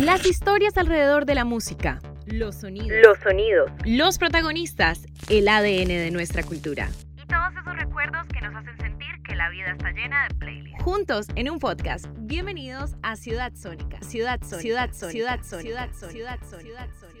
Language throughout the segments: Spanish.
Las historias alrededor de la música. Los sonidos. Los sonidos. Los protagonistas. El ADN de nuestra cultura. Y todos esos recuerdos que nos hacen sentir que la vida está llena de playlists. Juntos en un podcast. Bienvenidos a Ciudad Sónica. Ciudad Sónica. Ciudad Sónica. Ciudad Sónica. Ciudad Sónica. Ciudad Sónica.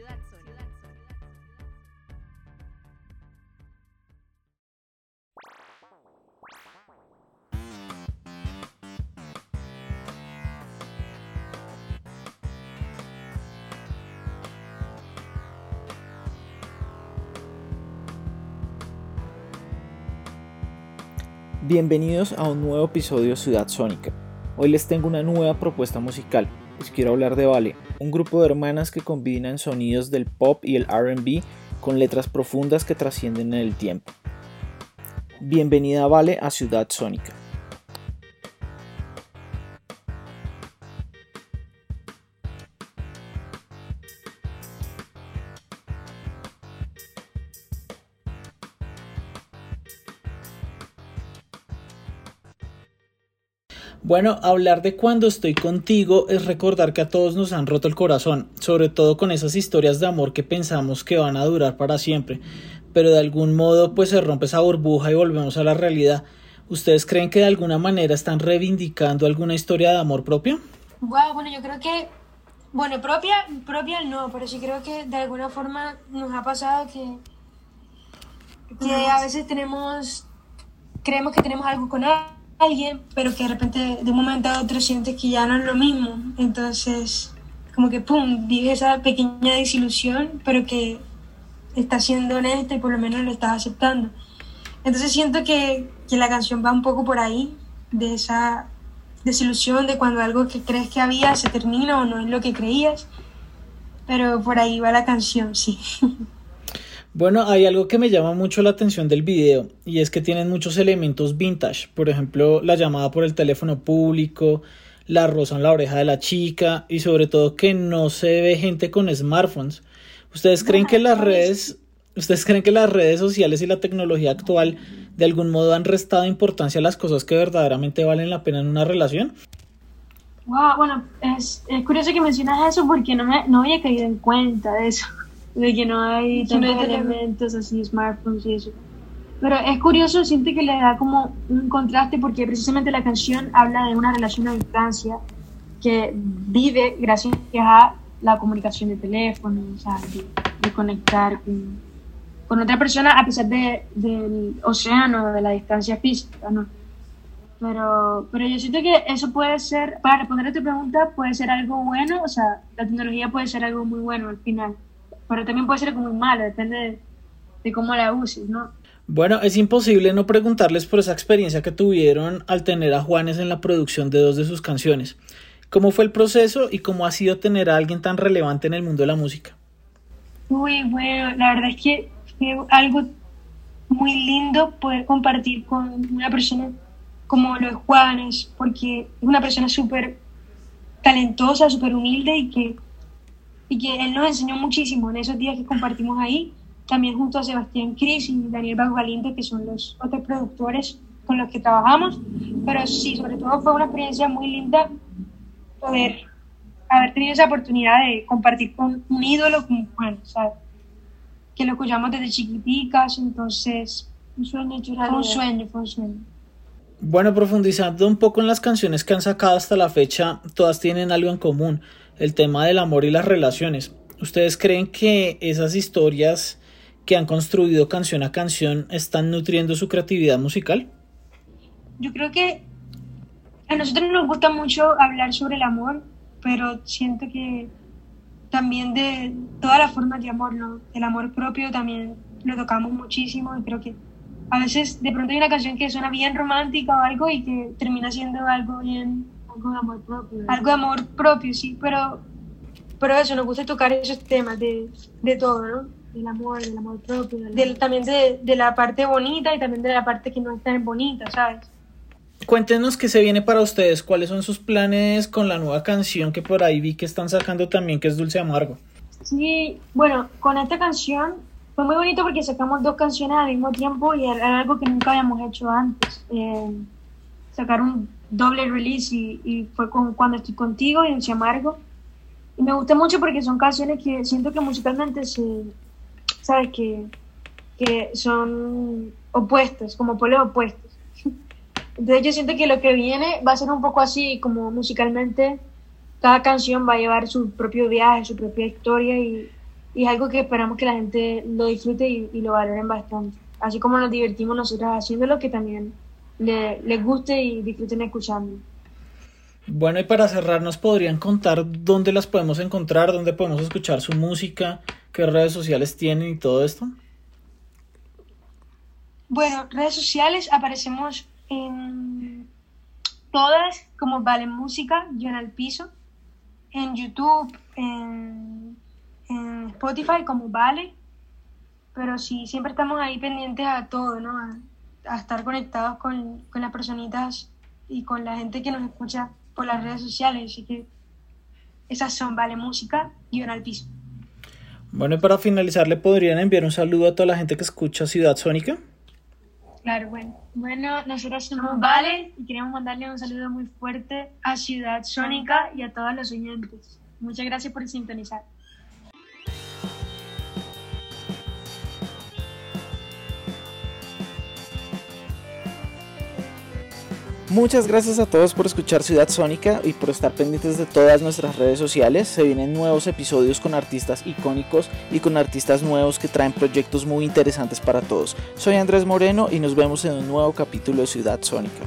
Bienvenidos a un nuevo episodio de Ciudad Sónica. Hoy les tengo una nueva propuesta musical. Les quiero hablar de Vale, un grupo de hermanas que combinan sonidos del pop y el RB con letras profundas que trascienden en el tiempo. Bienvenida Vale a Ciudad Sónica. Bueno, hablar de cuando estoy contigo es recordar que a todos nos han roto el corazón, sobre todo con esas historias de amor que pensamos que van a durar para siempre, pero de algún modo pues se rompe esa burbuja y volvemos a la realidad. ¿Ustedes creen que de alguna manera están reivindicando alguna historia de amor propio? Wow, bueno, yo creo que, bueno, propia, propia no, pero sí creo que de alguna forma nos ha pasado que, que a veces tenemos, creemos que tenemos algo con alguien, pero que de repente de un momento a otro sientes que ya no es lo mismo. Entonces, como que, ¡pum!, vive esa pequeña desilusión, pero que está siendo honesta y por lo menos lo estás aceptando. Entonces siento que, que la canción va un poco por ahí, de esa desilusión, de cuando algo que crees que había se termina o no es lo que creías. Pero por ahí va la canción, sí. Bueno, hay algo que me llama mucho la atención del video y es que tienen muchos elementos vintage, por ejemplo, la llamada por el teléfono público, la rosa en la oreja de la chica y sobre todo que no se ve gente con smartphones. ¿Ustedes creen que las redes, ustedes creen que las redes sociales y la tecnología actual de algún modo han restado importancia a las cosas que verdaderamente valen la pena en una relación? Wow, bueno, es, es curioso que mencionas eso porque no me no había caído en cuenta de eso de que no hay tantos elementos así, smartphones y eso. Pero es curioso, siente que le da como un contraste porque precisamente la canción habla de una relación a distancia que vive gracias a la comunicación de teléfono, o sea, de, conectar con, con, otra persona a pesar de, del océano, de la distancia física, ¿no? Pero, pero yo siento que eso puede ser, para responder a tu pregunta, puede ser algo bueno, o sea, la tecnología puede ser algo muy bueno al final pero también puede ser como muy malo, depende de, cómo la uses, ¿no? Bueno, es imposible no preguntarles por esa experiencia que tuvieron al tener a Juanes en la producción de dos de sus canciones. ¿Cómo fue el proceso y cómo ha sido tener a alguien tan relevante en el mundo de la música? Uy, bueno, la verdad es que fue algo muy lindo poder compartir con una persona como lo es Juanes, porque es una persona súper talentosa, súper humilde y que y que él nos enseñó muchísimo en esos días que compartimos ahí, también junto a Sebastián Cris y Daniel Bajo Galindo, que son los otros productores con los que trabajamos, pero sí, sobre todo fue una experiencia muy linda poder haber tenido esa oportunidad de compartir con un ídolo como Juan, ¿sabes? Que lo escuchamos desde chiquiticas, entonces un sueño hecho Fue un sueño, fue un sueño. Bueno, profundizando un poco en las canciones que han sacado hasta la fecha, todas tienen algo en común el tema del amor y las relaciones. ¿Ustedes creen que esas historias que han construido canción a canción están nutriendo su creatividad musical? Yo creo que a nosotros nos gusta mucho hablar sobre el amor, pero siento que también de todas las formas de amor, ¿no? El amor propio también lo tocamos muchísimo y creo que a veces de pronto hay una canción que suena bien romántica o algo y que termina siendo algo bien algo de amor propio. Algo de amor propio, sí, pero, pero eso, nos gusta tocar esos temas de, de todo, ¿no? Del amor, del amor propio, del, también de, de, la parte bonita y también de la parte que no es tan bonita, ¿sabes? Cuéntenos qué se viene para ustedes, cuáles son sus planes con la nueva canción que por ahí vi que están sacando también, que es Dulce Amargo. Sí, bueno, con esta canción fue muy bonito porque sacamos dos canciones al mismo tiempo y era algo que nunca habíamos hecho antes. Eh, sacar un doble release y, fue con Cuando estoy contigo y Dulce Amargo. Y me gusta mucho porque son canciones que siento que musicalmente se, ¿sabes? Que, que son opuestos, como polos opuestos. Entonces yo siento que lo que viene va a ser un poco así, como musicalmente, cada canción va a llevar su propio viaje, su propia historia y, y es algo que esperamos que la gente lo disfrute y, y, lo valoren bastante. Así como nos divertimos nosotros haciéndolo, que también le, les guste y disfruten escuchando. Bueno, y para cerrar, ¿nos podrían contar dónde las podemos encontrar, dónde podemos escuchar su música, qué redes sociales tienen y todo esto? Bueno, redes sociales aparecemos en todas como Vale Música, yo en el piso, en YouTube, en, en, Spotify como Vale, pero sí, siempre estamos ahí pendientes a todo, ¿no? A, a estar conectados con, con las personitas y con la gente que nos escucha por las redes sociales, así que esas son Vale Música y el piso. Bueno, y para finalizar, ¿le podrían enviar un saludo a toda la gente que escucha Ciudad Sónica? Claro, bueno. Bueno, nosotros somos Vale y queremos mandarle un saludo muy fuerte a Ciudad Sónica y a todos los oyentes. Muchas gracias por sintonizar. Muchas gracias a todos por escuchar Ciudad Sónica y por estar pendientes de todas nuestras redes sociales. Se vienen nuevos episodios con artistas icónicos y con artistas nuevos que traen proyectos muy interesantes para todos. Soy Andrés Moreno y nos vemos en un nuevo capítulo de Ciudad Sónica.